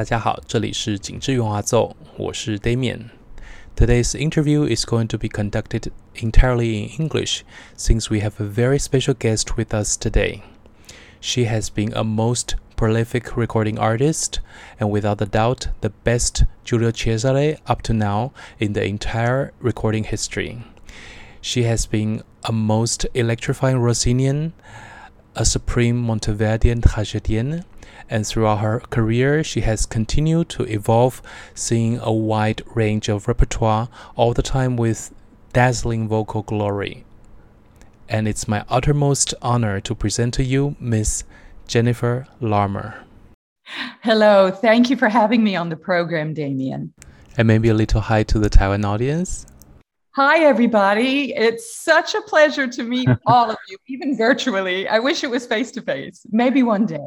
大家好，这里是紧致圆滑奏，我是 Damian。Today's interview is going to be conducted entirely in English, since we have a very special guest with us today. She has been a most prolific recording artist, and without a doubt, the best Giulio Cesare up to now in the entire recording history. She has been a most electrifying Rossinian, a supreme Monteverdian tragedian, and throughout her career, she has continued to evolve, seeing a wide range of repertoire, all the time with dazzling vocal glory. And it's my uttermost honor to present to you Miss Jennifer Larmore. Hello, thank you for having me on the program, Damien. And maybe a little hi to the Taiwan audience. Hi, everybody. It's such a pleasure to meet all of you, even virtually. I wish it was face to face. Maybe one day.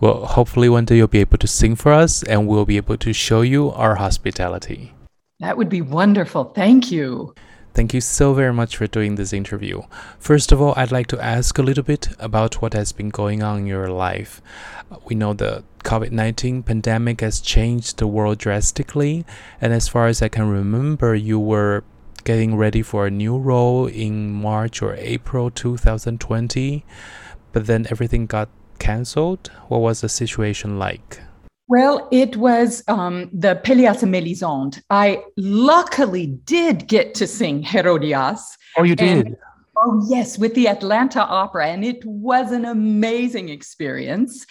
Well, hopefully one day you'll be able to sing for us and we'll be able to show you our hospitality. That would be wonderful. Thank you. Thank you so very much for doing this interview. First of all, I'd like to ask a little bit about what has been going on in your life. We know the COVID 19 pandemic has changed the world drastically, and as far as I can remember, you were getting ready for a new role in March or April 2020, but then everything got cancelled? What was the situation like? Well, it was um, the Pelléas et Mélisande. I luckily did get to sing Herodias. Oh, you did? And, oh, yes, with the Atlanta Opera, and it was an amazing experience.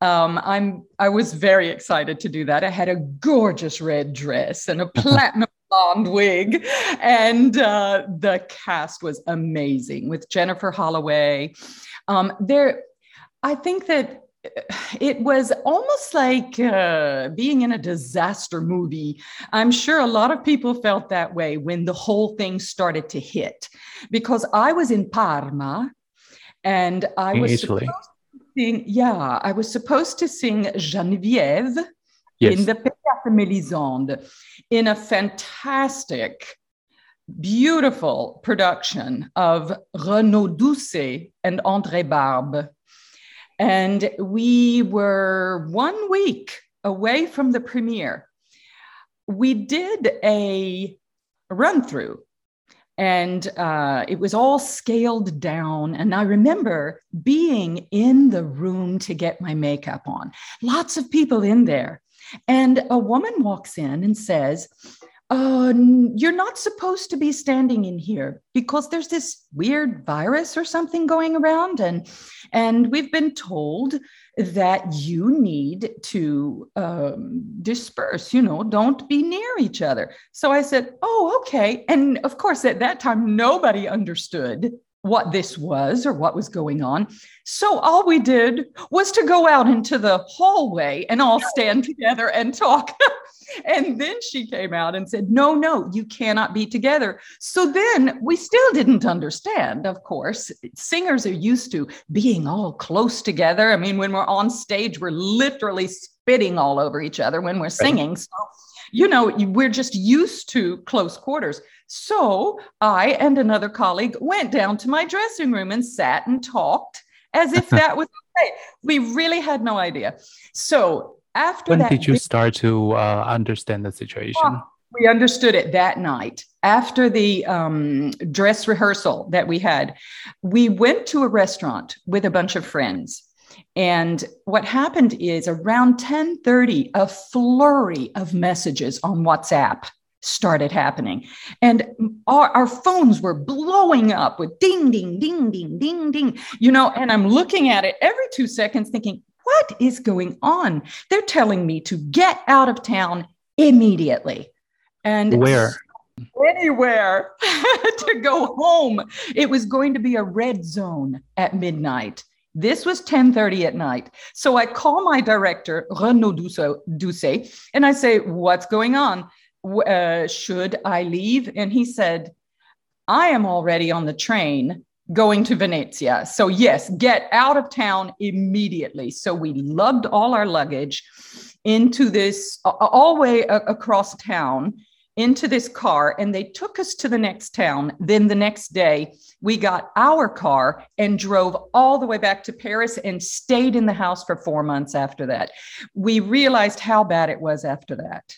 Um, I'm I was very excited to do that. I had a gorgeous red dress and a platinum blonde wig, and uh, the cast was amazing with Jennifer Holloway. Um, there I think that it was almost like uh, being in a disaster movie. I'm sure a lot of people felt that way when the whole thing started to hit, because I was in Parma and I was Italy. supposed to sing, yeah, I was supposed to sing Geneviève yes. in the Pelléas et Mélisande in a fantastic beautiful production of Renaud Doucet and André Barbe and we were one week away from the premiere. We did a run through and uh, it was all scaled down. And I remember being in the room to get my makeup on, lots of people in there. And a woman walks in and says, uh, you're not supposed to be standing in here because there's this weird virus or something going around and and we've been told that you need to um, disperse you know don't be near each other so i said oh okay and of course at that time nobody understood what this was or what was going on. So all we did was to go out into the hallway and all stand together and talk. and then she came out and said, No, no, you cannot be together. So then we still didn't understand, of course. Singers are used to being all close together. I mean, when we're on stage, we're literally spitting all over each other when we're singing. So, you know, we're just used to close quarters. So I and another colleague went down to my dressing room and sat and talked as if that was okay. We really had no idea. So after when that, did you start to uh, understand the situation? Well, we understood it that night after the um, dress rehearsal that we had. We went to a restaurant with a bunch of friends. And what happened is around 10:30, a flurry of messages on WhatsApp started happening. And our, our, phones were blowing up with ding, ding, ding, ding, ding, ding, you know, and I'm looking at it every two seconds thinking, what is going on? They're telling me to get out of town immediately. And where? Anywhere to go home. It was going to be a red zone at midnight. This was 10:30 at night. So I call my director, Renaud Doucet, and I say, "What's going on? Uh, should I leave?" And he said, "I am already on the train going to Venezia. So, yes, get out of town immediately. So, we lugged all our luggage into this all the way across town into this car and they took us to the next town. Then the next day, we got our car and drove all the way back to Paris and stayed in the house for four months after that. We realized how bad it was after that.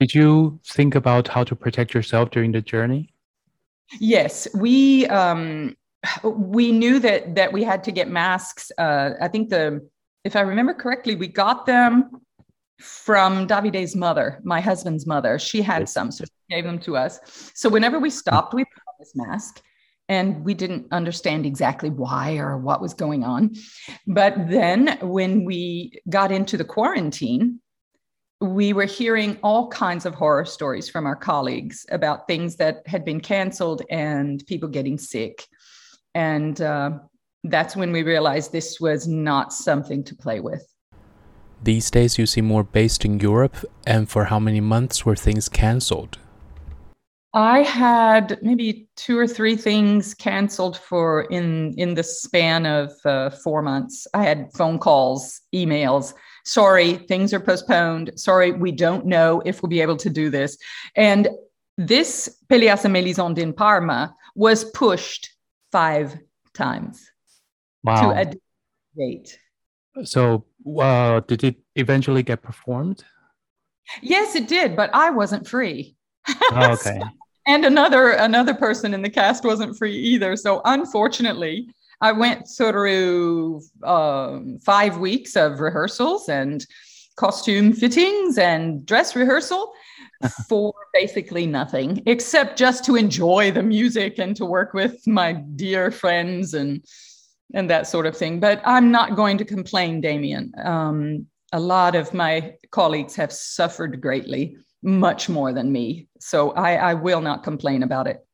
Did you think about how to protect yourself during the journey? Yes, we um, we knew that that we had to get masks. Uh, I think the if I remember correctly, we got them from Davide's mother, my husband's mother. She had some, so she gave them to us. So whenever we stopped, we put on this mask and we didn't understand exactly why or what was going on. But then when we got into the quarantine, we were hearing all kinds of horror stories from our colleagues about things that had been canceled and people getting sick. And uh, that's when we realized this was not something to play with. These days, you seem more based in Europe, and for how many months were things cancelled? I had maybe two or three things canceled for in in the span of uh, four months. I had phone calls, emails. Sorry, things are postponed. Sorry, we don't know if we'll be able to do this. And this Pelléas et Mélisande in Parma was pushed five times wow. to a date. So, uh, did it eventually get performed? Yes, it did, but I wasn't free. Oh, okay. and another another person in the cast wasn't free either. So, unfortunately, I went through um, five weeks of rehearsals and costume fittings and dress rehearsal for basically nothing except just to enjoy the music and to work with my dear friends and and that sort of thing. But I'm not going to complain, Damien. Um, a lot of my colleagues have suffered greatly, much more than me. So I, I will not complain about it.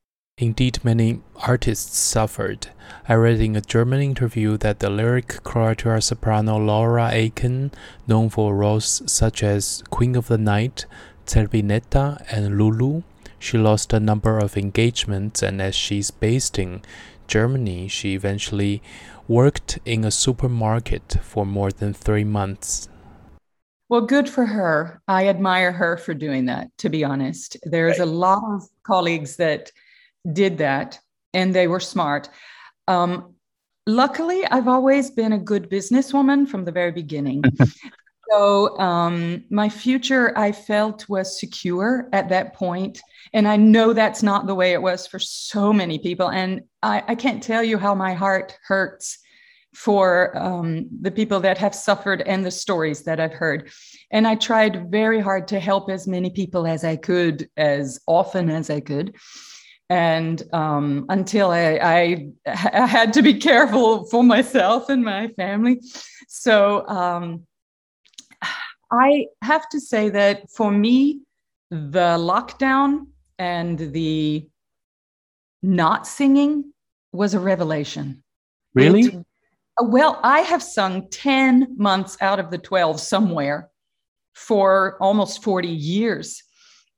Indeed, many artists suffered. I read in a German interview that the lyric coloratura soprano Laura Aikin, known for roles such as Queen of the Night, Zerbinetta, and Lulu, she lost a number of engagements, and as she's based in Germany, she eventually worked in a supermarket for more than three months. Well, good for her. I admire her for doing that, to be honest. There's right. a lot of colleagues that did that and they were smart. Um, luckily, I've always been a good businesswoman from the very beginning. so um, my future, I felt, was secure at that point. And I know that's not the way it was for so many people. And I, I can't tell you how my heart hurts for um, the people that have suffered and the stories that I've heard. And I tried very hard to help as many people as I could, as often as I could. And um, until I, I, I, had to be careful for myself and my family. So um, I have to say that for me, the lockdown and the not singing was a revelation. Really? It, well, I have sung 10 months out of the 12 somewhere for almost 40 years.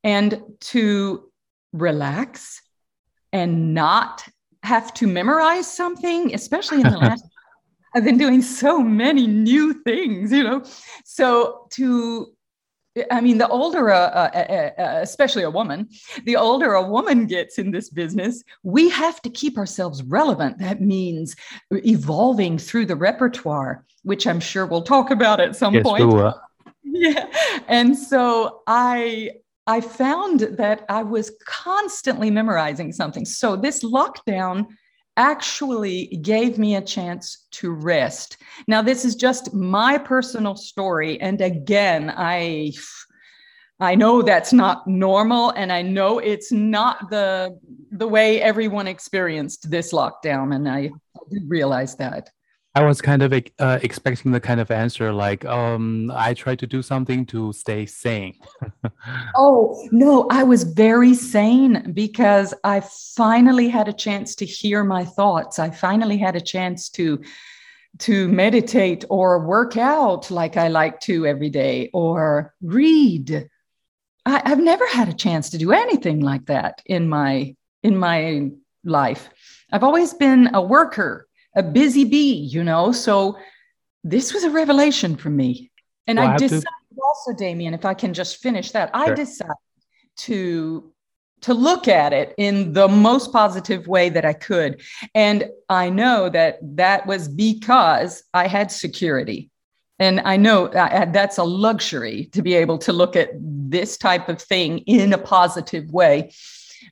And to relax and not have to memorize something, especially in the last I've been doing so many new things, you know. So to I mean, the older, uh, uh, uh, especially a woman, the older a woman gets in this business, we have to keep ourselves relevant. That means evolving through the repertoire, which I'm sure we'll talk about at some yes, point. Yeah, and so I I found that I was constantly memorizing something. So this lockdown actually gave me a chance to rest. Now, this is just my personal story. And again, I. I know that's not normal, and I know it's not the the way everyone experienced this lockdown, and I, I did realize that. I was kind of uh, expecting the kind of answer like, um, I try to do something to stay sane. oh, no, I was very sane because I finally had a chance to hear my thoughts. I finally had a chance to to meditate or work out like I like to every day or read. I, I've never had a chance to do anything like that in my in my life. I've always been a worker a busy bee, you know. So this was a revelation for me. And well, I, I decided to... also, Damien, if I can just finish that, sure. I decided to to look at it in the most positive way that I could. And I know that that was because I had security. And I know that that's a luxury to be able to look at this type of thing in a positive way.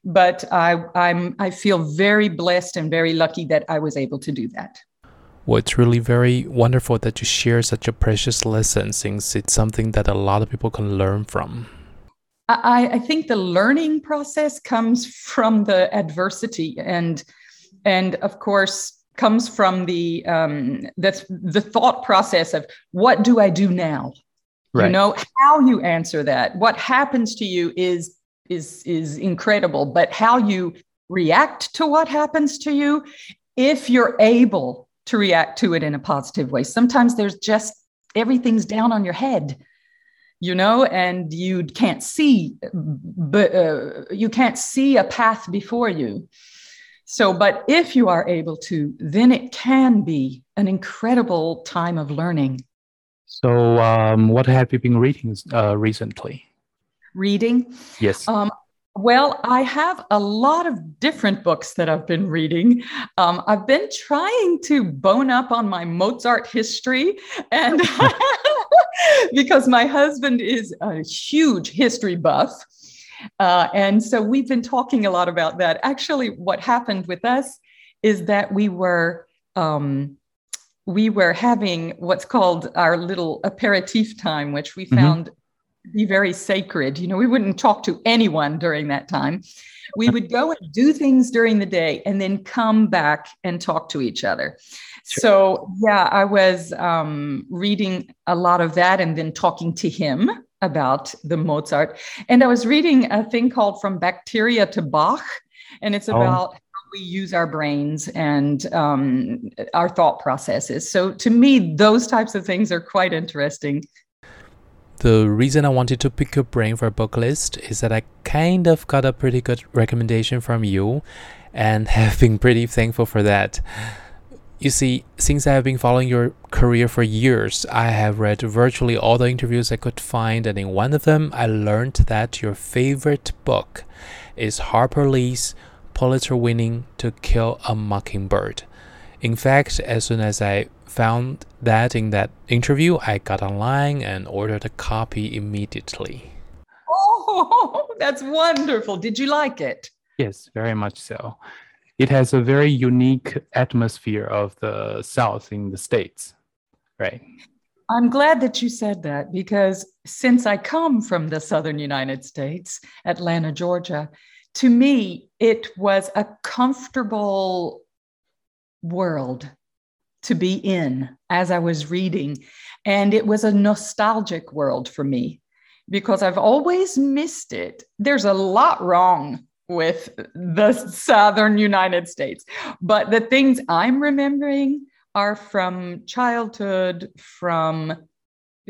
But I, I'm, I feel very blessed and very lucky that I was able to do that. Well, it's really very wonderful that you share such a precious lesson since it's something that a lot of people can learn from. I, I think the learning process comes from the adversity and and of course comes from the um, the the thought process of what do I do now? Right. You know how you answer that. What happens to you is is is incredible, but how you react to what happens to you, if you're able to react to it in a positive way. Sometimes there's just everything's down on your head you know and you can't see but uh, you can't see a path before you. So but if you are able to then it can be an incredible time of learning. So um, what have you been reading uh, recently reading yes um, well, I have a lot of different books that I've been reading. Um, I've been trying to bone up on my Mozart history, and because my husband is a huge history buff. Uh, and so we've been talking a lot about that. Actually, what happened with us is that we were um, we were having what's called our little aperitif time, which we mm-hmm. found be very sacred. You know, we wouldn't talk to anyone during that time. We would go and do things during the day and then come back and talk to each other. Sure. So, yeah, I was um, reading a lot of that and then talking to him about the Mozart. And I was reading a thing called From Bacteria to Bach, and it's oh. about oh. how we use our brains and um, our thought processes. So, to me, those types of things are quite interesting. The reason I wanted to pick your brain for a book list is that I kind of got a pretty good recommendation from you and have been pretty thankful for that. You see, since I have been following your career for years, I have read virtually all the interviews I could find, and in one of them, I learned that your favorite book is Harper Lee's Pulitzer winning To Kill a Mockingbird. In fact, as soon as I found that in that interview, I got online and ordered a copy immediately. Oh, that's wonderful. Did you like it? Yes, very much so it has a very unique atmosphere of the South in the States, right? I'm glad that you said that because since I come from the Southern United States, Atlanta, Georgia, to me, it was a comfortable world to be in as I was reading. And it was a nostalgic world for me because I've always missed it. There's a lot wrong with the southern United States. But the things I'm remembering are from childhood, from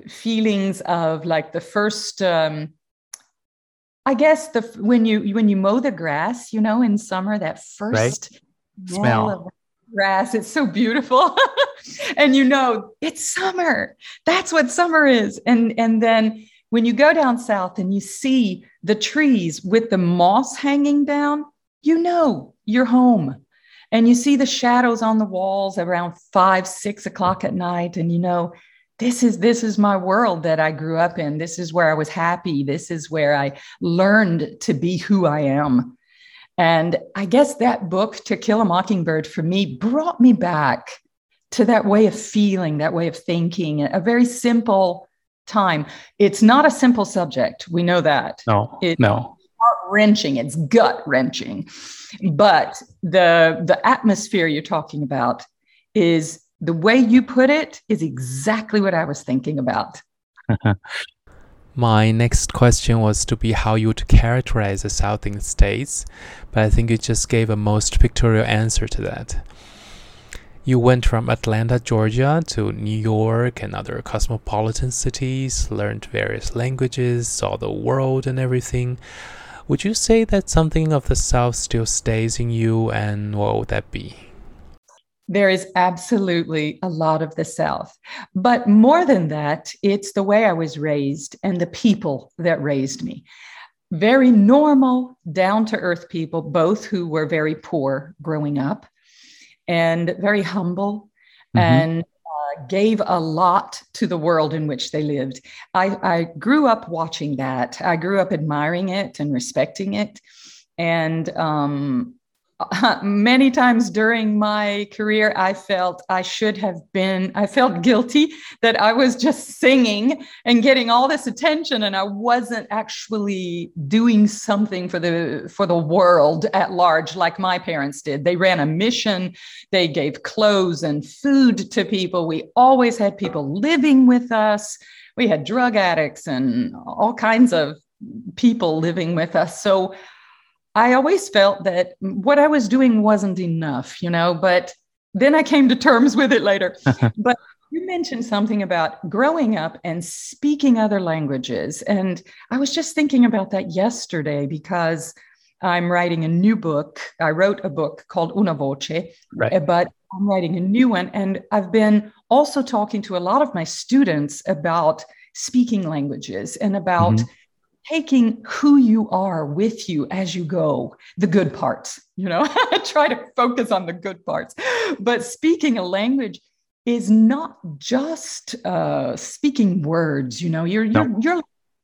feelings of like the first um, I guess the when you when you mow the grass, you know, in summer, that first right. smell of grass, it's so beautiful. and you know, it's summer. That's what summer is. And and then when you go down south and you see the trees with the moss hanging down, you know you're home. And you see the shadows on the walls around five, six o'clock at night, and you know, this is this is my world that I grew up in. This is where I was happy. This is where I learned to be who I am. And I guess that book, To Kill a Mockingbird, for me, brought me back to that way of feeling, that way of thinking, a very simple time. It's not a simple subject. We know that. No, it, no. wrenching. It's gut wrenching. But the the atmosphere you're talking about is the way you put it is exactly what I was thinking about. My next question was to be how you would characterize the Southern states, but I think you just gave a most pictorial answer to that. You went from Atlanta, Georgia to New York and other cosmopolitan cities, learned various languages, saw the world and everything. Would you say that something of the South still stays in you, and what would that be? There is absolutely a lot of the South. But more than that, it's the way I was raised and the people that raised me. very normal, down to earth people, both who were very poor growing up and very humble mm-hmm. and uh, gave a lot to the world in which they lived. I, I grew up watching that. I grew up admiring it and respecting it. And um, many times during my career, I felt I should have been, I felt guilty that I was just singing and getting all this attention and I wasn't actually doing something for the for the world at large like my parents did. They ran a mission, they gave clothes and food to people. We always had people living with us. We had drug addicts and all kinds of people living with us. So I always felt that what I was doing wasn't enough, you know, but then I came to terms with it later. but you mentioned something about growing up and speaking other languages. And I was just thinking about that yesterday because I'm writing a new book. I wrote a book called Una Voce, right. Eh, but I'm writing a new one. And I've been also talking to a lot of my students about speaking languages and about. Mm-hmm taking who you are with you as you go, the good parts, you know, try to focus on the good parts. But speaking a language is not just uh, speaking words, you know, you're, no. you're, you're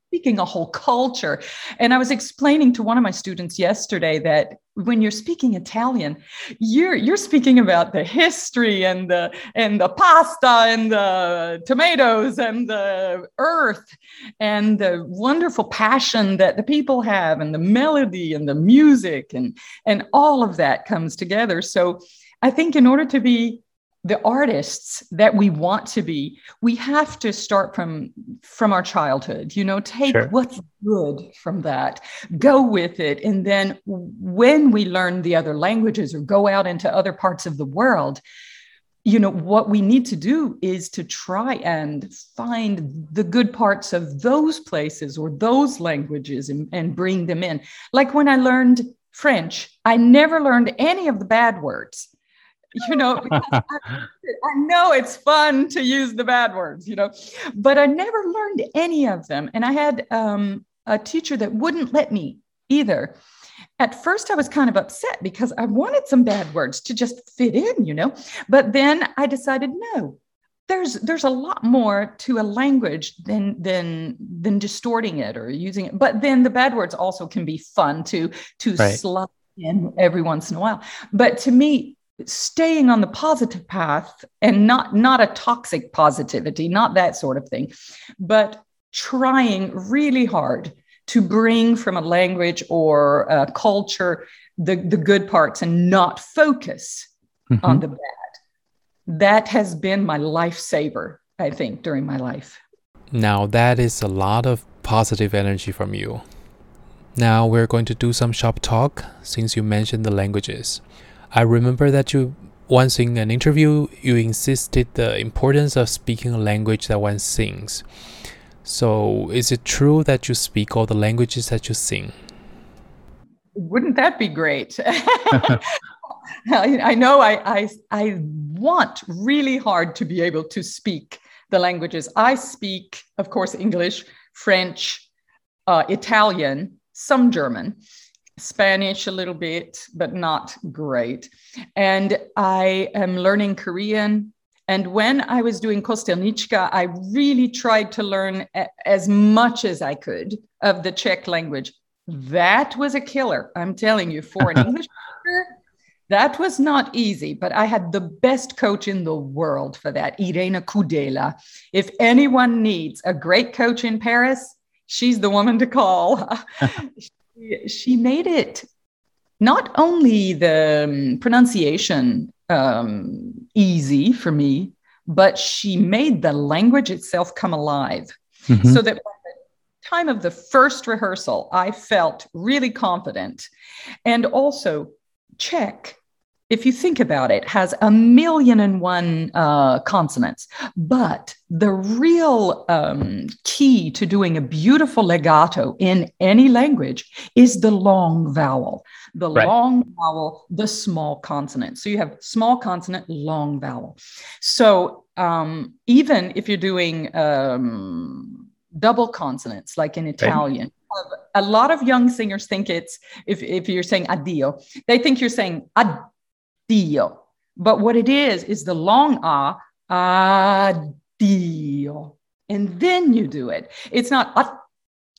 speaking a whole culture. And I was explaining to one of my students yesterday that when you're speaking Italian, you're you're speaking about the history and the and the pasta and the tomatoes and the earth and the wonderful passion that the people have and the melody and the music and and all of that comes together. So I think in order to be the artists that we want to be we have to start from from our childhood you know take sure. what's good from that go with it and then when we learn the other languages or go out into other parts of the world you know what we need to do is to try and find the good parts of those places or those languages and, and bring them in like when i learned french i never learned any of the bad words you know I, I, know it's fun to use the bad words you know but i never learned any of them. And i had um, a teacher that wouldn't let me either. At first i was kind of upset because i wanted some bad words to just fit in you know but then i decided no there's there's a lot more to a language than than than distorting it or using it. But then the bad words also can be fun to to right. slot in every once in a while. But to me staying on the positive path and not not a toxic positivity not that sort of thing but trying really hard to bring from a language or a culture the, the good parts and not focus mm-hmm. on the bad. That has been my lifesaver i think during my life. Now that is a lot of positive energy from you. Now we're going to do some shop talk since you mentioned the languages I remember that you once in an interview you insisted the importance of speaking a language that one sings. So, is it true that you speak all the languages that you sing? Wouldn't that be great? I, I, know I, I, I want really hard to be able to speak the languages. I speak, of course, English, French, uh, Italian, some German. Spanish a little bit, but not great. And I am learning Korean. And when I was doing Kostelnička, I really tried to learn a- as much as I could of the Czech language. That was a killer, I'm telling you, for an English speaker. That was not easy, but I had the best coach in the world for that, Irena Kudela. If anyone needs a great coach in Paris, she's the woman to call. she made it not only the um, pronunciation um, easy for me, but she made the language itself come alive. Mm-hmm. So that by the time of the first rehearsal, I felt really confident. And also, Czech if you think about it, has a million and one uh, consonants. But the real um, key to doing a beautiful legato in any language is the long vowel, the right. long vowel, the small consonant. So you have small consonant, long vowel. So um, even if you're doing um, double consonants, like in Italian, right a lot of young singers think it's if, if you're saying addio, they think you're saying addio. But what it is is the long ah, addio. And then you do it. It's not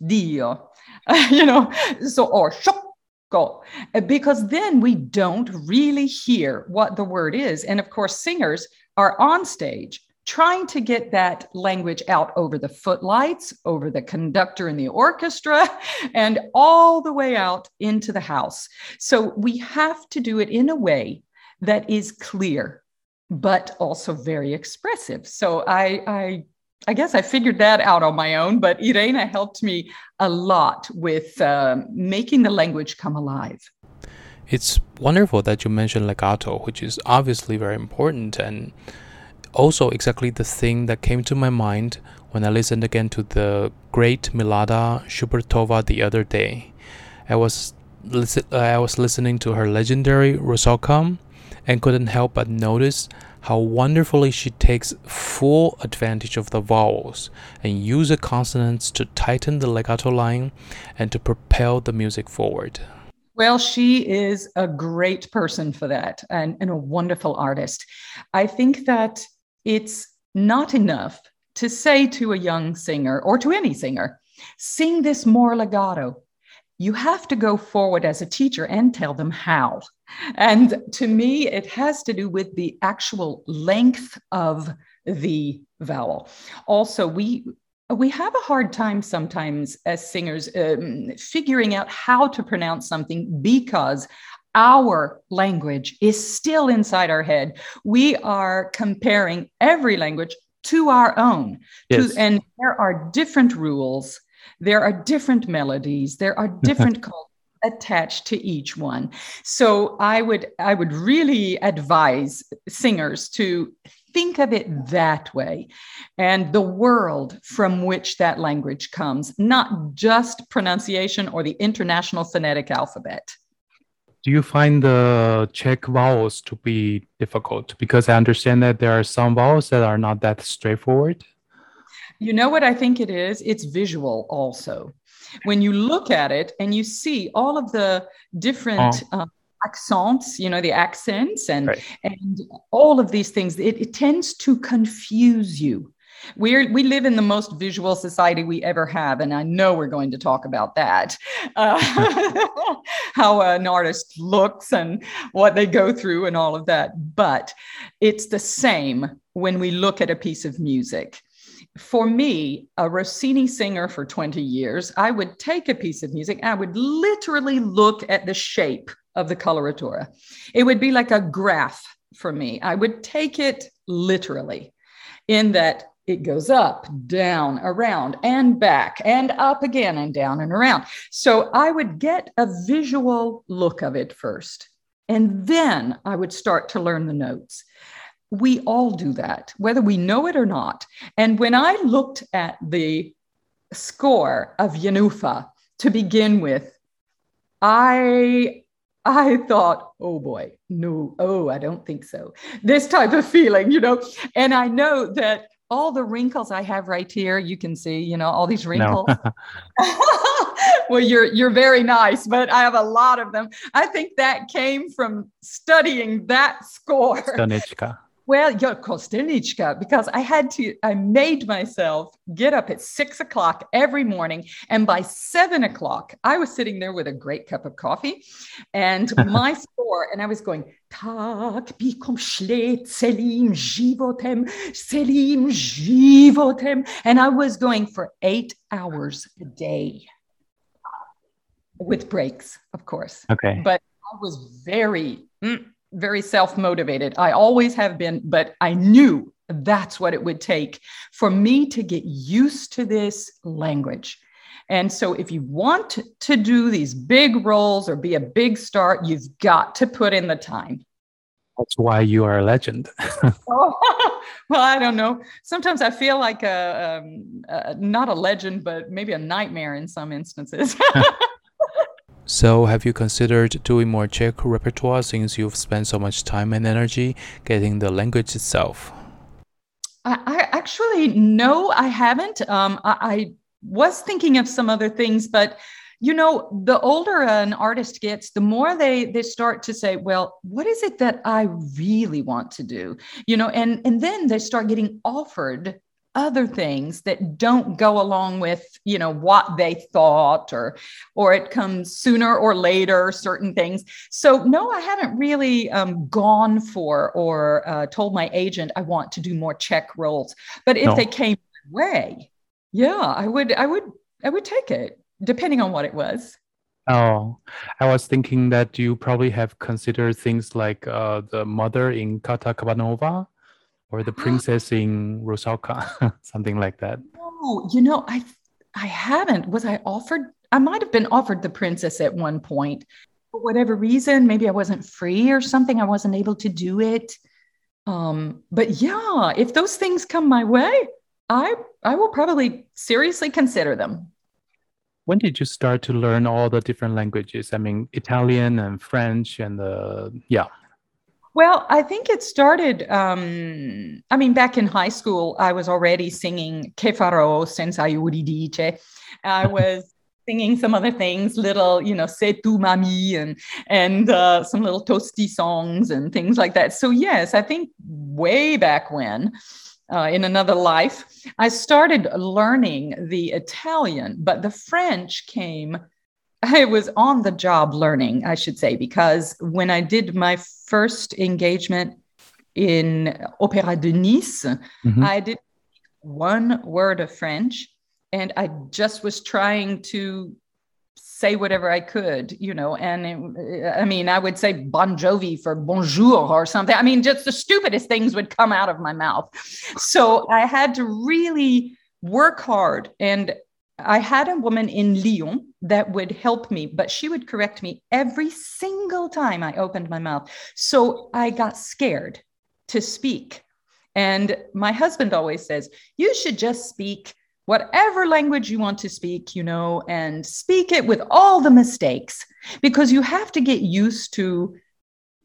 addio, you know, so or shoko, because then we don't really hear what the word is. And of course, singers are on stage trying to get that language out over the footlights, over the conductor in the orchestra, and all the way out into the house. So we have to do it in a way that is clear, but also very expressive. So I, I I guess I figured that out on my own, but Irena helped me a lot with uh, making the language come alive. It's wonderful that you mentioned legato, which is obviously very important and also exactly the thing that came to my mind when I listened again to the great Milada Šubrtová the other day. I was I was listening to her legendary Rusalka and couldn't help but notice how wonderfully she takes full advantage of the vowels and uses consonants to tighten the legato line and to propel the music forward. Well, she is a great person for that and, and a wonderful artist. I think that it's not enough to say to a young singer or to any singer, sing this more legato. You have to go forward as a teacher and tell them how. And to me, it has to do with the actual length of the vowel. Also, we we have a hard time sometimes as singers um, figuring out how to pronounce something because our language is still inside our head. We are comparing every language to our own. Yes. To, and there are different rules, there are different melodies, there are different cultures attached to each one. So I would I would really advise singers to think of it that way and the world from which that language comes, not just pronunciation or the international phonetic alphabet do you find the Czech vowels to be difficult? Because I understand that there are some vowels that are not that straightforward. You know what I think it is? It's visual also. When you look at it and you see all of the different oh. uh, accents, you know, the accents and right. and all of these things, it, it tends to confuse you. We're, we live in the most visual society we ever have, and I know we're going to talk about that. Uh, how an artist looks and what they go through, and all of that. But it's the same when we look at a piece of music. For me, a Rossini singer for 20 years, I would take a piece of music, I would literally look at the shape of the coloratura. It would be like a graph for me. I would take it literally in that it goes up, down, around, and back, and up again, and down and around. So I would get a visual look of it first, and then I would start to learn the notes. We all do that, whether we know it or not. And when I looked at the score of Jenůfa to begin with, I I thought, oh boy, no, oh, I don't think so. This type of feeling, you know. And I know that all the wrinkles I have right here, you can see, you know, all these wrinkles. No. well, you're you're very nice, but I have a lot of them. I think that came from studying that score. Stanichka. Well, yeah, Kostelnička, because I had to, I made myself get up at six o'clock every morning. And by seven o'clock, I was sitting there with a great cup of coffee and my score, and I was going, Tak bikom shlet selim jivotem, selim jivotem. And I was going for eight hours a day with breaks, of course. Okay. But I was very, mm, very self motivated. I always have been, but I knew that's what it would take for me to get used to this language. And so, if you want to do these big roles or be a big star, you've got to put in the time. That's why you are a legend. oh, well, I don't know. Sometimes I feel like a, um, a, not a legend, but maybe a nightmare in some instances. So, have you considered doing more Czech repertoire since you've spent so much time and energy getting the language itself? I, I actually no, I haven't. Um, I, I was thinking of some other things, but you know, the older an artist gets, the more they they start to say, well, what is it that I really want to do? You know, and and then they start getting offered other things that don't go along with you know what they thought or or it comes sooner or later certain things. So no i haven't really um, gone for or uh, told my agent i want to do more Czech roles but if no. they came my way yeah i would i would i would take it depending on what it was. Oh, I was thinking that you probably have considered things like uh, the mother in Katya Kabanova or the princess in Rusalka, something like that. Oh, you know, I I haven't. Was I offered? I might have been offered the princess at one point. For whatever reason, maybe I wasn't free or something. I wasn't able to do it. Um, but yeah, if those things come my way, I I will probably seriously consider them. When did you start to learn all the different languages? I mean, Italian and French and the yeah. Well, I think it started. Um, I mean, back in high school, I was already singing Che farò senza Euridice. I was singing some other things, little, you know, "Se tu m'ami" and and uh, some little Tosti songs and things like that. So yes, I think way back when. Uh, in another life, I started learning the Italian, but the French came I was on the job learning, I should say, because when I did my first engagement in Opéra de Nice, mm-hmm. I did one word of French and I just was trying to say whatever I could, you know. And it, I mean, I would say Bon Jovi for bonjour or something. I mean, just the stupidest things would come out of my mouth. So I had to really work hard and I had a woman in Lyon that would help me, but she would correct me every single time I opened my mouth. So I got scared to speak. And my husband always says, you should just speak whatever language you want to speak, you know, and speak it with all the mistakes because you have to get used to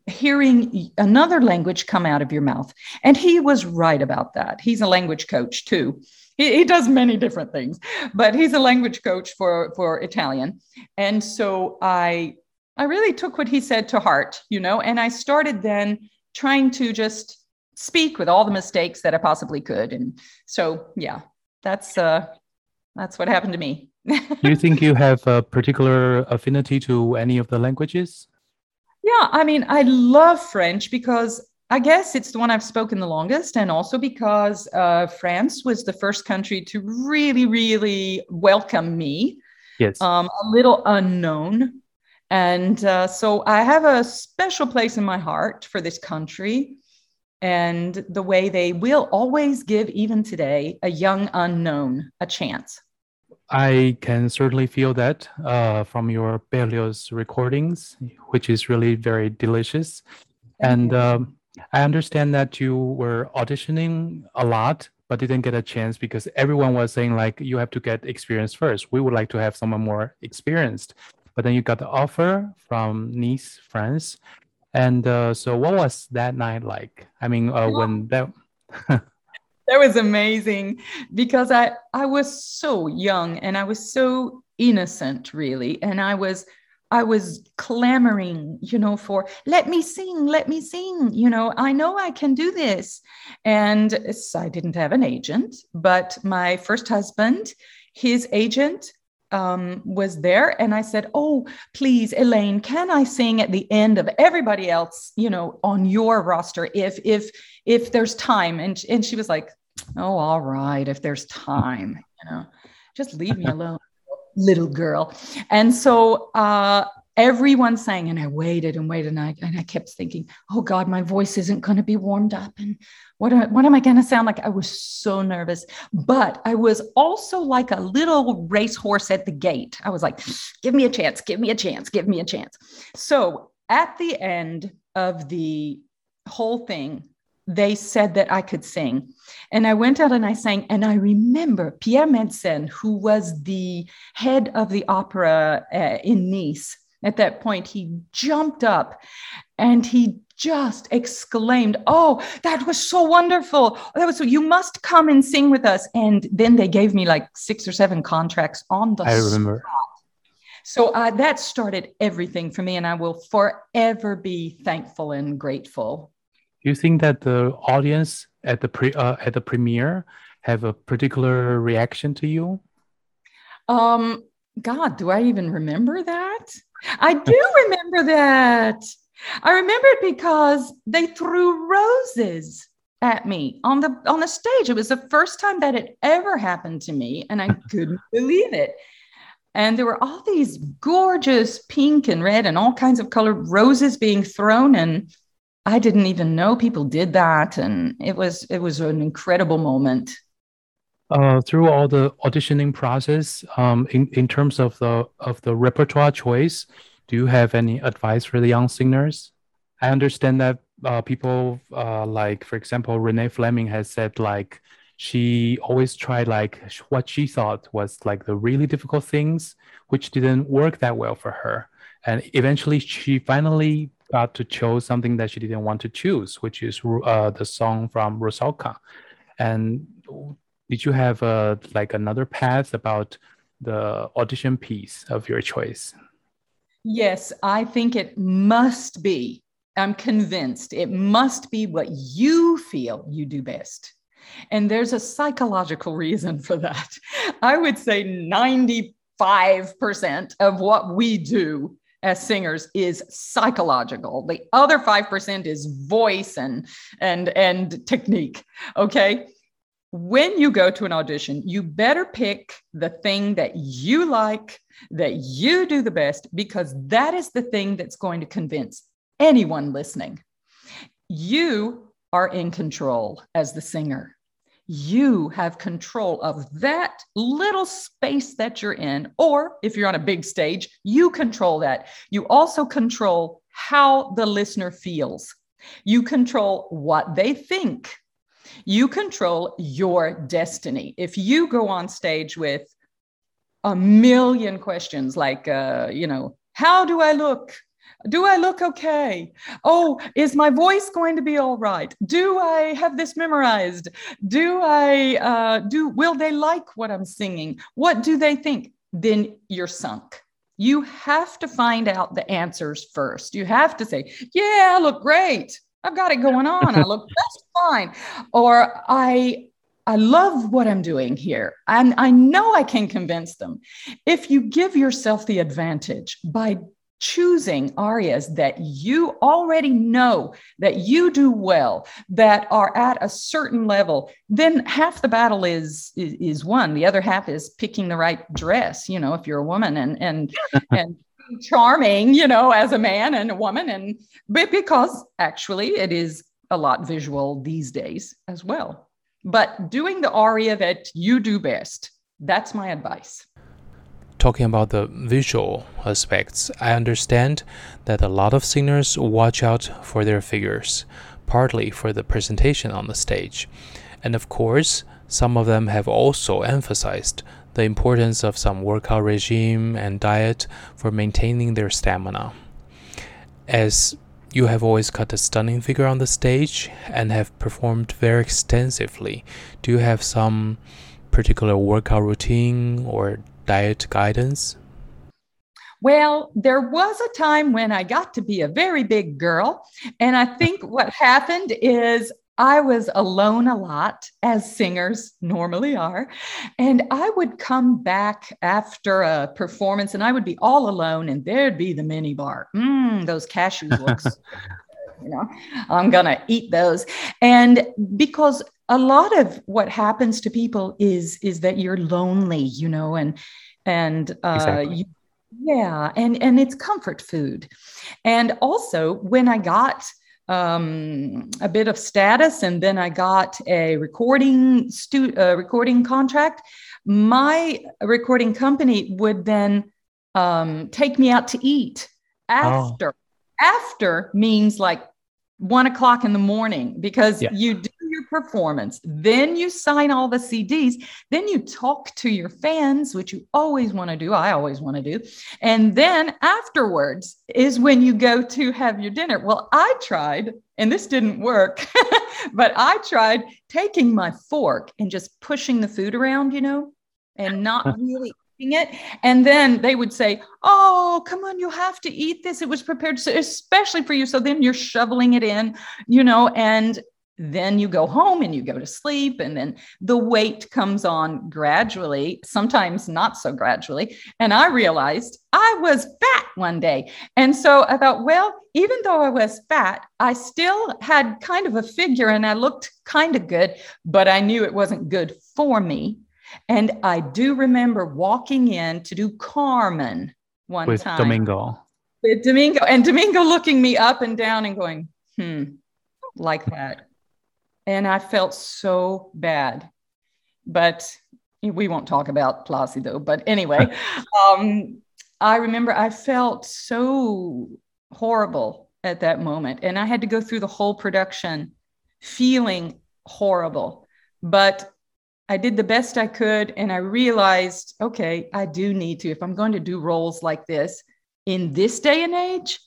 hearing another language come out of your mouth. And he was right about that. He's a language coach too he, he does many different things, but he's a language coach for for Italian, and so I I really took what he said to heart, you know, and I started then trying to just speak with all the mistakes that I possibly could, and so yeah, that's uh that's what happened to me. Do you think you have a particular affinity to any of the languages? Yeah, I mean, I love French because I guess it's the one I've spoken the longest, and also because uh, France was the first country to really, really welcome me. Yes. Um, a little unknown. And uh, so I have a special place in my heart for this country and the way they will always give, even today, a young unknown a chance. I can certainly feel that uh, from your Berlioz recordings, which is really very delicious. And um, I understand that you were auditioning a lot, but didn't get a chance because everyone was saying like you have to get experience first. We would like to have someone more experienced. But then you got the offer from Nice, France. And uh, so what was that night like? I mean, uh, when that that was amazing because I I was so young and I was so innocent really and I was I was clamoring, you know, for let me sing, let me sing, you know, I know I can do this. And I didn't have an agent, but my first husband, his agent um, was there. And I said, Oh, please, Elaine, can I sing at the end of everybody else, you know, on your roster if if if there's time? And, and she was like, Oh, all right, if there's time, you know, just leave me alone little girl. And so uh, everyone sang, and I waited and waited, and I, and I kept thinking, oh God, my voice isn't going to be warmed up. And what, am, what am I going to sound like? I was so nervous. But I was also like a little racehorse at the gate. I was like, give me a chance, give me a chance, give me a chance. So at the end of the whole thing, they said that I could sing. And I went out and I sang. And I remember Pierre Médecin, who was the head of the opera uh, in Nice at that point, he jumped up and he just exclaimed, Oh, that was so wonderful. That was so you must come and sing with us. And then they gave me like six or seven contracts on the I remember. Spot. So uh, that started everything for me, and I will forever be thankful and grateful. Do you think that the audience at the pre uh, at the premiere have a particular reaction to you? Um, God, do I even remember that? I do remember that. I remember it because they threw roses at me on the on the stage. It was the first time that it ever happened to me, and I couldn't believe it. And there were all these gorgeous pink and red and all kinds of colored roses being thrown, and I didn't even know people did that, and it was it was an incredible moment. Uh, through all the auditioning process, um, in in terms of the of the repertoire choice, do you have any advice for the young singers? I understand that uh, people uh, like, for example, Renee Fleming has said like she always tried like what she thought was like the really difficult things, which didn't work that well for her, and eventually she finally got to choose something that she didn't want to choose, which is uh, the song from Rusalka, And did you have uh, like another path about the audition piece of your choice? Yes, I think it must be. I'm convinced it must be what you feel you do best. And there's a psychological reason for that. I would say 95% of what we do as singers is psychological. The other 5% is voice and and and technique, okay? When you go to an audition, you better pick the thing that you like, that you do the best, because that is the thing that's going to convince anyone listening. You are in control as the singer. You have control of that little space that you're in. Or if you're on a big stage, you control that. You also control how the listener feels. You control what they think you control your destiny. If you go on stage with a million questions like, uh, you know, how do I look? Do I look okay? Oh, is my voice going to be all right? Do I have this memorized? Do I uh, do? Will they like what I'm singing? What do they think? Then you're sunk. You have to find out the answers first. You have to say, "Yeah, I look great. I've got it going on. I look just fine. Or I I love what I'm doing here. And I know I can convince them. If you give yourself the advantage by choosing arias that you already know that you do well that are at a certain level then half the battle is, is is won the other half is picking the right dress you know if you're a woman and and and charming, you know, as a man and a woman, and but because actually it is a lot visual these days as well. But doing the aria that you do best, that's my advice. Talking about the visual aspects, I understand that a lot of singers watch out for their figures, partly for the presentation on the stage. And of course, some of them have also emphasized the importance of some workout regime and diet for maintaining their stamina. As you have always cut a stunning figure on the stage and have performed very extensively, do you have some particular workout routine or diet guidance? Well, there was a time when I got to be a very big girl. And I think what happened is I was alone a lot, as singers normally are. And I would come back after a performance and I would be all alone, and there'd be the mini bar. Mmm, those cashews looks. you know, I'm going to eat those. And because a lot of what happens to people is is that you're lonely, you know, and and uh, exactly. you, yeah, and and it's comfort food. And also when I got um, a bit of status, and then I got a recording stu- uh, recording contract. My recording company would then um, take me out to eat after. Oh. After means like one o'clock in the morning because yeah. you do performance, then you sign all the CDs, then you talk to your fans, which you always want to do. I always want to do. And then afterwards is when you go to have your dinner. Well, I tried, and this didn't work, but I tried taking my fork and just pushing the food around, you know, and not really eating it. And then they would say, Oh, come on, you have to eat this. It was prepared especially for you. So then you're shoveling it in, you know, and then you go home and you go to sleep and then the weight comes on gradually sometimes not so gradually. And i realized i was fat one day. And so i thought well even though i was fat i still had kind of a figure and i looked kind of good but i knew it wasn't good for me. And i do remember walking in to do carmen one with time. Domingo. With domingo and domingo looking me up and down and going hmm like that and I felt so bad. But we won't talk about Placido. But anyway, um, I remember I felt so horrible at that moment. And I had to go through the whole production feeling horrible. But I did the best I could. And I realized, okay, I do need to, if I'm going to do roles like this in this day and age,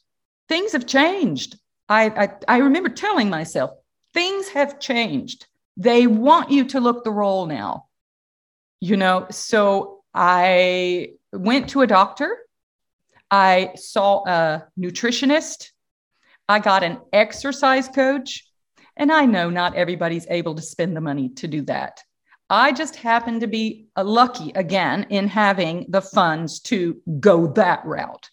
things have changed. I, I, I remember telling myself, things have changed. They want you to look the role now. You know, so I went to a doctor. I saw a nutritionist. I got an exercise coach. And I know not everybody's able to spend the money to do that. I just happen to be lucky again in having the funds to go that route.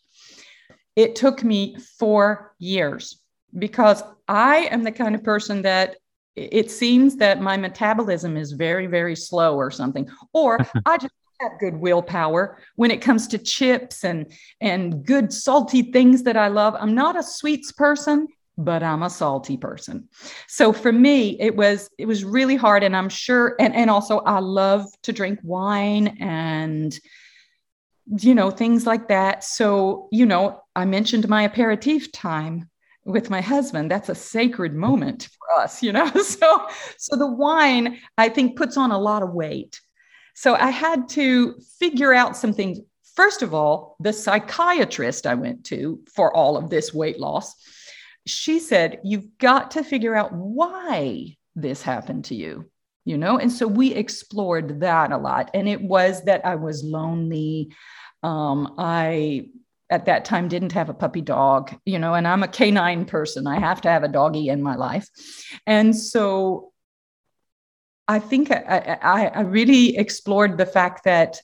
It took me four years because I am the kind of person that it seems that my metabolism is very, very slow or something, or I just have good willpower when it comes to chips and and good salty things that I love. I'm not a sweets person, but I'm a salty person. So for me, it was it was really hard, and I'm sure, and and also I love to drink wine and you know things like that. So you know, I mentioned my aperitif time with my husband that's a sacred moment for us you know? So so the wine i think puts on a lot of weight. So i had to figure out some things. First of all the psychiatrist i went to for all of this weight loss she said you've got to figure out why this happened to you you know? And so we explored that a lot. And it was that i was lonely. Um, i at that time didn't have a puppy dog, you know, and I'm a canine person. I have to have a doggy in my life. And so I think I, I, I really explored the fact that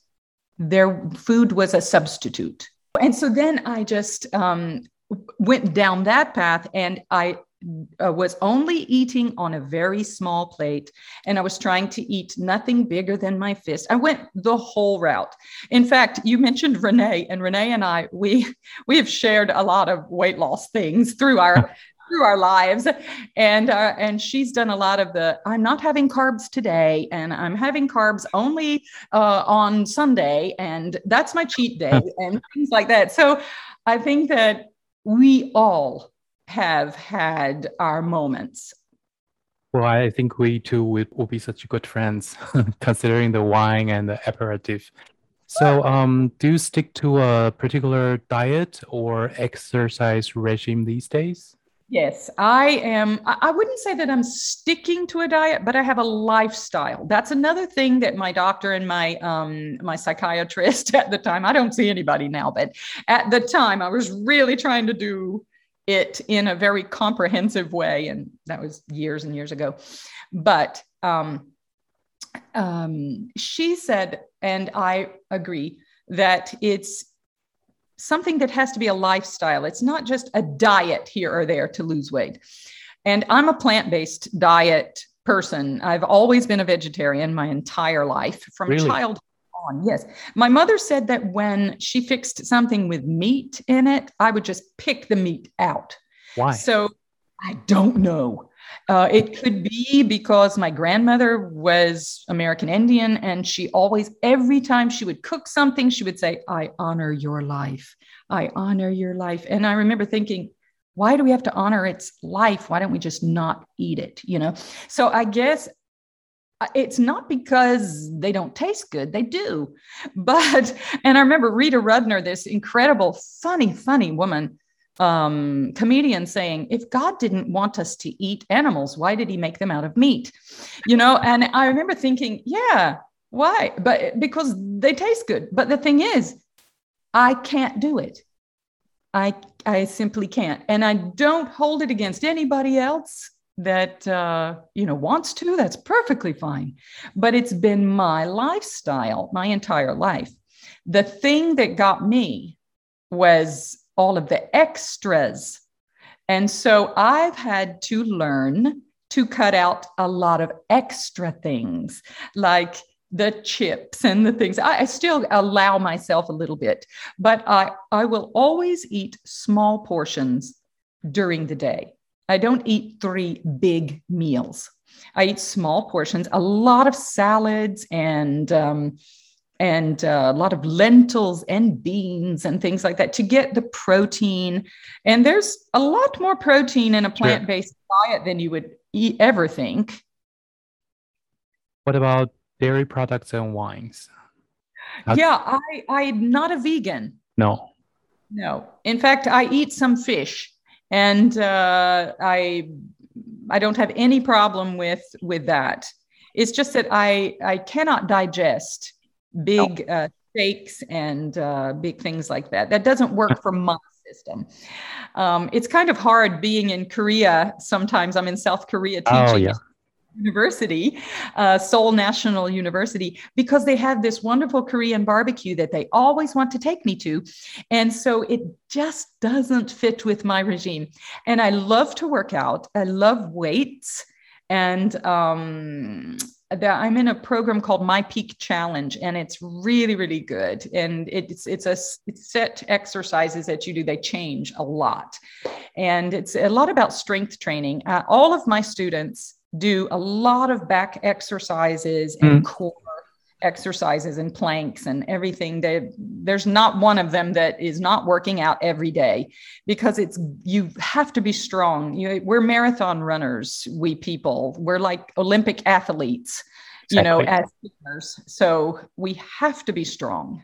their food was a substitute. And so then I just um, went down that path and I uh, was only eating on a very small plate and I was trying to eat nothing bigger than my fist. I went the whole route. In fact, you mentioned Renee and Renee and I we we have shared a lot of weight loss things through our through our lives and uh, and she's done a lot of the i'm not having carbs today and i'm having carbs only uh, on sunday and that's my cheat day and things like that so i think that we all have had our moments. Well, I think we too will, will be such good friends, considering the wine and the aperitif. So, um, do you stick to a particular diet or exercise regime these days? Yes, I am. I wouldn't say that I'm sticking to a diet, but I have a lifestyle. That's another thing that my doctor and my um, my psychiatrist at the time. I don't see anybody now, but at the time, I was really trying to do it in a very comprehensive way. And that was years and years ago. But um, um, she said, and I agree, that it's something that has to be a lifestyle. It's not just a diet here or there to lose weight. And I'm a plant based diet person. I've always been a vegetarian my entire life from really? childhood on. Yes. My mother said that when she fixed something with meat in it, I would just pick the meat out. Why? So I don't know. Uh, it could be because my grandmother was American Indian, and she always, every time she would cook something, she would say, I honor your life. I honor your life. And I remember thinking, why do we have to honor its life? Why don't we just not eat it? You know? So I guess it's not because they don't taste good they do but and i remember rita rudner this incredible funny funny woman um, comedian saying if god didn't want us to eat animals why did he make them out of meat you know and i remember thinking yeah Why? But because they taste good. But the thing is, I can't do it. I I simply can't, and I don't hold it against anybody else that uh, you know wants to. That's perfectly fine. But it's been my lifestyle my entire life. The thing that got me was all of the extras, and so I've had to learn to cut out a lot of extra things like the chips and the things. I, I, still allow myself a little bit, but I, I will always eat small portions during the day. I don't eat three big meals. I eat small portions, a lot of salads and um, and uh, a lot of lentils and beans and things like that to get the protein. And there's a lot more protein in a plant based sure. diet than you would eat, ever think. What about dairy products and wines? That's... Yeah, I I'm not a vegan. No. No. In fact, I eat some fish, and uh, I I don't have any problem with with that. It's just that I I cannot digest big no. uh, steaks and uh, big things like that. That doesn't work for my system. Um, it's kind of hard being in Korea. Sometimes I'm in South Korea oh, teaching. Oh, yeah. University, uh, Seoul National University, because they have this wonderful Korean barbecue that they always want to take me to. And so it just doesn't fit with my regime. And I love to work out, I love weights. And um, that I'm in a program called My Peak Challenge, and it's really, really good. And it's it's a it's set exercises that you do. They change a lot, and it's a lot about strength training. Uh, all of my students do a lot of back exercises and mm. core exercises and planks and everything they, there's not one of them that is not working out every day because it's you have to be strong you we're marathon runners we people we're like olympic athletes exactly. you know as swimmers so we have to be strong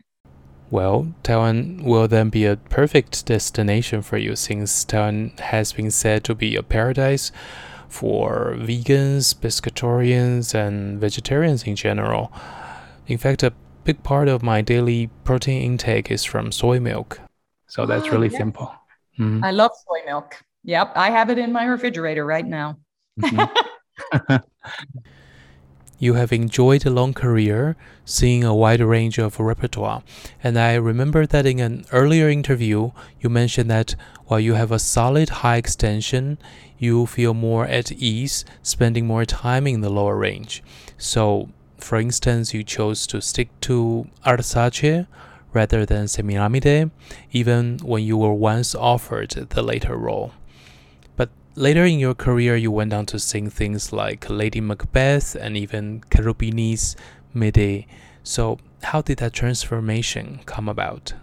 well, Taiwan will then be a perfect destination for you since Taiwan has been said to be a paradise for vegans, pescatarians, and vegetarians in general. In fact, a big part of my daily protein intake is from soy milk. So that's oh, really yeah. simple. Mm-hmm. I love soy milk. Yep, I have it in my refrigerator right now. Mm-hmm. you have enjoyed a long career, seeing a wide range of repertoire. And I remember that in an earlier interview, you mentioned that while you have a solid high extension, you feel more at ease spending more time in the lower range. So, for instance, you chose to stick to Arsace rather than Semiramide, even when you were once offered the later role. Later in your career, you went on to sing things like Lady Macbeth and even Cherubini's Médée. So, how did that transformation come about?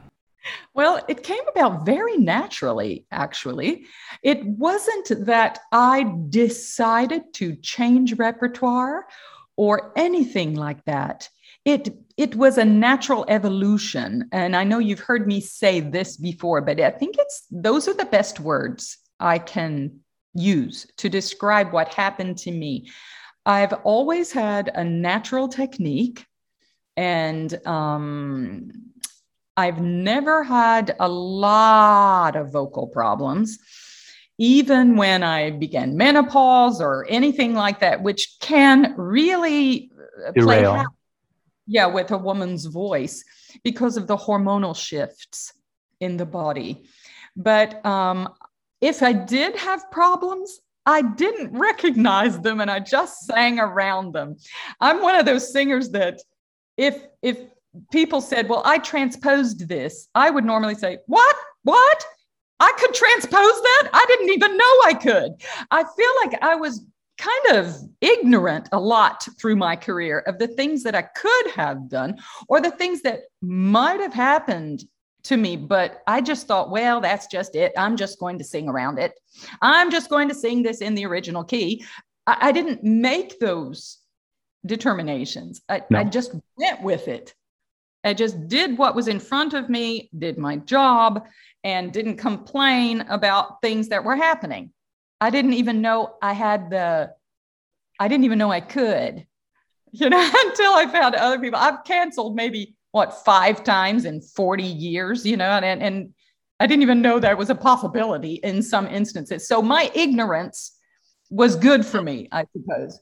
Well, it came about very naturally, actually. It wasn't that I decided to change repertoire or anything like that. It, it was a natural evolution. And I know you've heard me say this before, but I think it's those are the best words I can use to describe what happened to me. I've always had a natural technique and um, I've never had a lot of vocal problems, even when I began menopause or anything like that, which can really uh, play out, yeah, with a woman's voice because of the hormonal shifts in the body. But um, if I did have problems, I didn't recognize them and I just sang around them. I'm one of those singers that if if people said, Well, I transposed this, I would normally say, What? What? I could transpose that? I didn't even know I could. I feel like I was kind of ignorant a lot through my career of the things that I could have done or the things that might have happened to me. But I just thought, well, that's just it. I'm just going to sing around it. I'm just going to sing this in the original key. I, I didn't make those determinations, I, no. I just went with it. I just did what was in front of me, did my job, and didn't complain about things that were happening. I didn't even know I had the, I didn't even know I could. you know, until I found other people. I've canceled maybe what five times in 40 years, you know, and, and I didn't even know that was a possibility in some instances. So my ignorance was good for me, I suppose.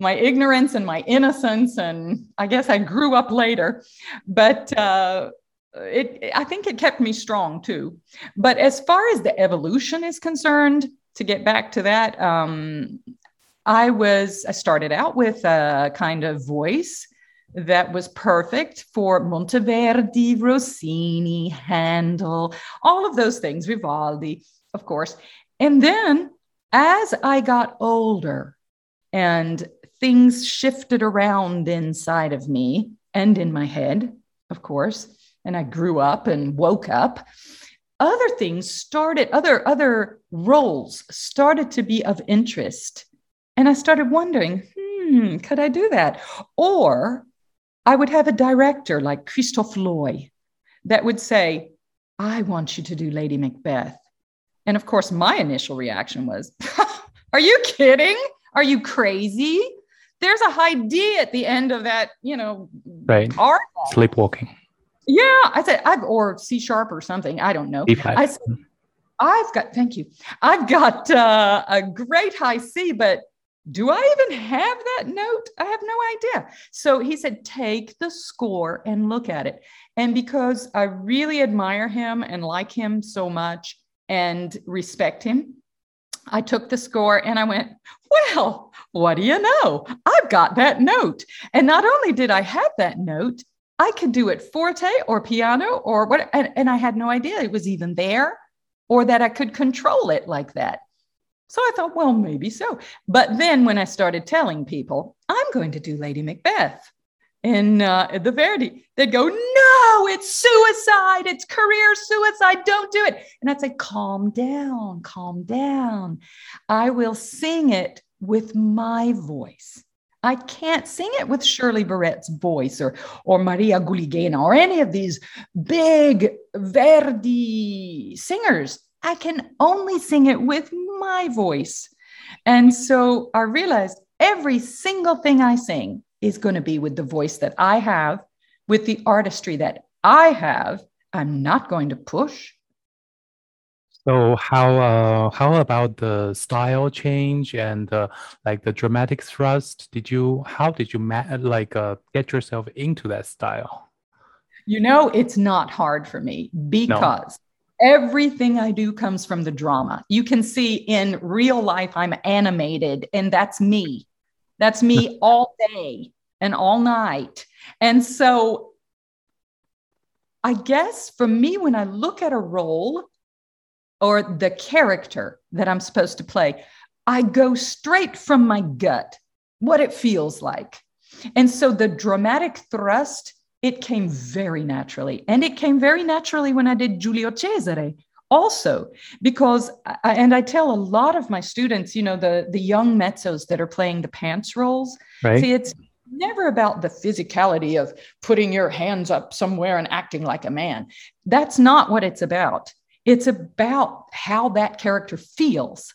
My ignorance and my innocence, and I guess I grew up later, but uh, it, I think it kept me strong too. But as far as the evolution is concerned, to get back to that, um, I was I started out with a kind of voice that was perfect for Monteverdi, Rossini, Handel, all of those things, Vivaldi, of course. And then as I got older and things shifted around inside of me and in my head, of course, and I grew up and woke up, other things started, other, other roles started to be of interest. And I started wondering, hmm, could I do that? Or I would have a director like Christof Loy that would say, I want you to do Lady Macbeth. And of course, my initial reaction was, Are you kidding? Are you crazy? There's a high D at the end of that, you know, right. Art. Sleepwalking. Yeah, I said I've or C sharp or something. I don't know. I said, I've got thank you. I've got uh, a great high C, but do I even have that note? I have no idea. So he said, take the score and look at it. And because I really admire him and like him so much and respect him, I took the score and I went, well, what do you know? I've got that note. And not only did I have that note, I could do it forte or piano or what. And, and I had no idea it was even there or that I could control it like that. So I thought, well, maybe so. But then when I started telling people, I'm going to do Lady Macbeth in uh, the Verdi, they'd go, no, it's suicide. It's career suicide. Don't do it. And I'd say, calm down, calm down. I will sing it with my voice. I can't sing it with Shirley Verrett's voice or, or Maria Guleghina or any of these big Verdi singers. I can only sing it with my voice. And so I realized every single thing I sing is going to be with the voice that I have, with the artistry that I have. I'm not going to push. So how uh, how about the style change and uh, like the dramatic thrust? Did you how did you ma- like uh, get yourself into that style? You know, it's not hard for me because Everything I do comes from the drama. You can see in real life, I'm animated, and that's me. That's me all day and all night. And so I guess for me, when I look at a role or the character that I'm supposed to play, I go straight from my gut, what it feels like. And so the dramatic thrust it came very naturally. And it came very naturally when I did Giulio Cesare also because I, and i tell a lot of my students you know the the young mezzos that are playing the pants roles right. see it's never about the physicality of putting your hands up somewhere and acting like a man that's not what it's about it's about how that character feels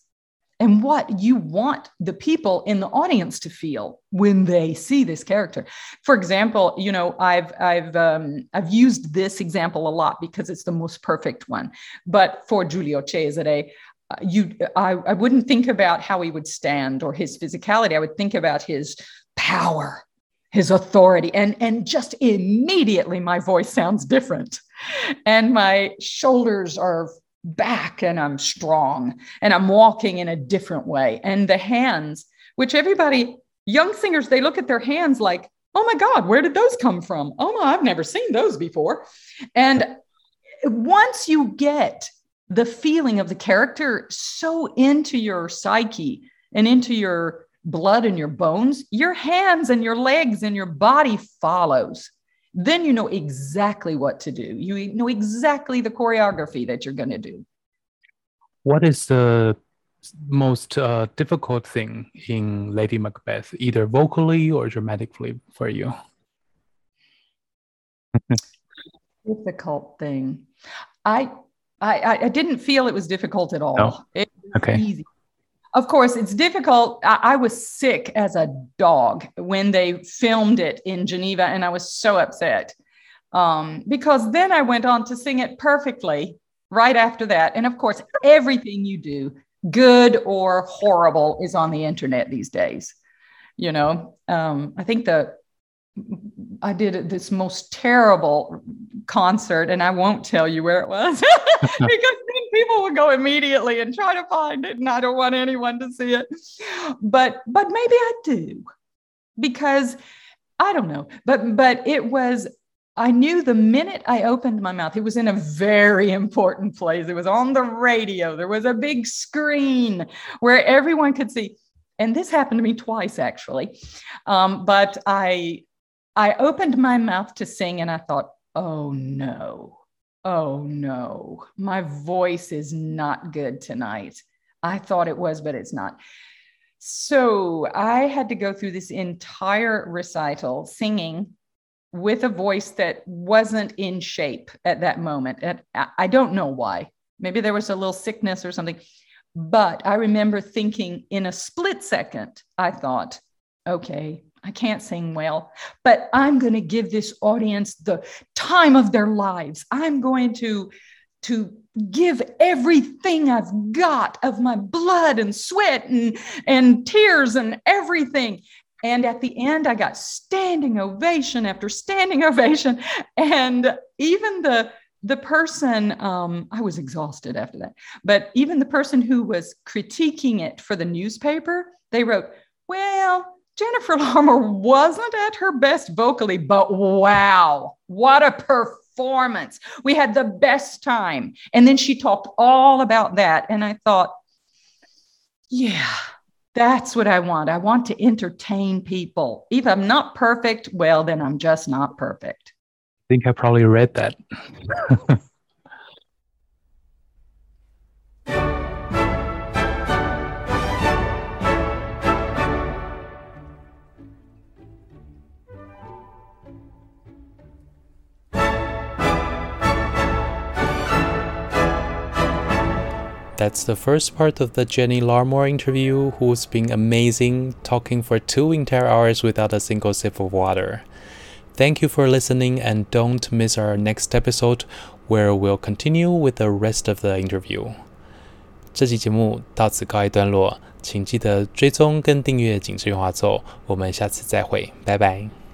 and what you want the people in the audience to feel when they see this character. For example, you know, I've I've um, I've used this example a lot because it's the most perfect one. But for Giulio Cesare, uh, you I, I wouldn't think about how he would stand or his physicality. I would think about his power, his authority, and and just immediately my voice sounds different, and my shoulders are back and I'm strong and I'm walking in a different way. And the hands, which everybody, young singers, they look at their hands like, oh my God, where did those come from? Oh my, I've never seen those before. And once you get the feeling of the character so into your psyche and into your blood and your bones, your hands and your legs and your body follows then you know exactly what to do. You know exactly the choreography that you're going to do. What is the most uh, difficult thing in Lady Macbeth, either vocally or dramatically for you? difficult thing. I, I I didn't feel it was difficult at all. No? It okay. easy. Of course, it's difficult. I, I, was sick as a dog when they filmed it in Geneva, and I was so upset um, because then I went on to sing it perfectly right after that. And of course, everything you do, good or horrible, is on the internet these days. You know, um, I think the I did this most terrible concert, and I won't tell you where it was because people would go immediately and try to find it, and I don't want anyone to see it. But but maybe I do because I don't know. But but it was. I knew the minute I opened my mouth, it was in a very important place. It was on the radio. There was a big screen where everyone could see and this happened to me twice actually um, but i I opened my mouth to sing and I thought, oh no, oh no, my voice is not good tonight. I thought it was, but it's not. So I had to go through this entire recital singing with a voice that wasn't in shape at that moment. And I don't know why. Maybe there was a little sickness or something. But I remember thinking in a split second, I thought, okay, I can't sing well, but I'm going to give this audience the time of their lives. I'm going to to give everything I've got of my blood and sweat and, and tears and everything. And at the end, I got standing ovation after standing ovation. And even the the person, um, I was exhausted after that, but even the person who was critiquing it for the newspaper, they wrote, Well, Jennifer Larmore wasn't at her best vocally, but wow, what a performance. We had the best time. And then she talked all about that. And I thought, yeah, that's what I want. I want to entertain people. If I'm not perfect, well, then I'm just not perfect. I think I probably read that. That's the first part of the Jenny Larmore interview, who's been amazing, talking for two entire hours without a single sip of water. Thank you for listening, and don't miss our next episode, where we'll continue with the rest of the interview. 这期节目到此告一段落，请记得追踪跟订阅《紧致圆滑奏》，我们下次再会，拜拜。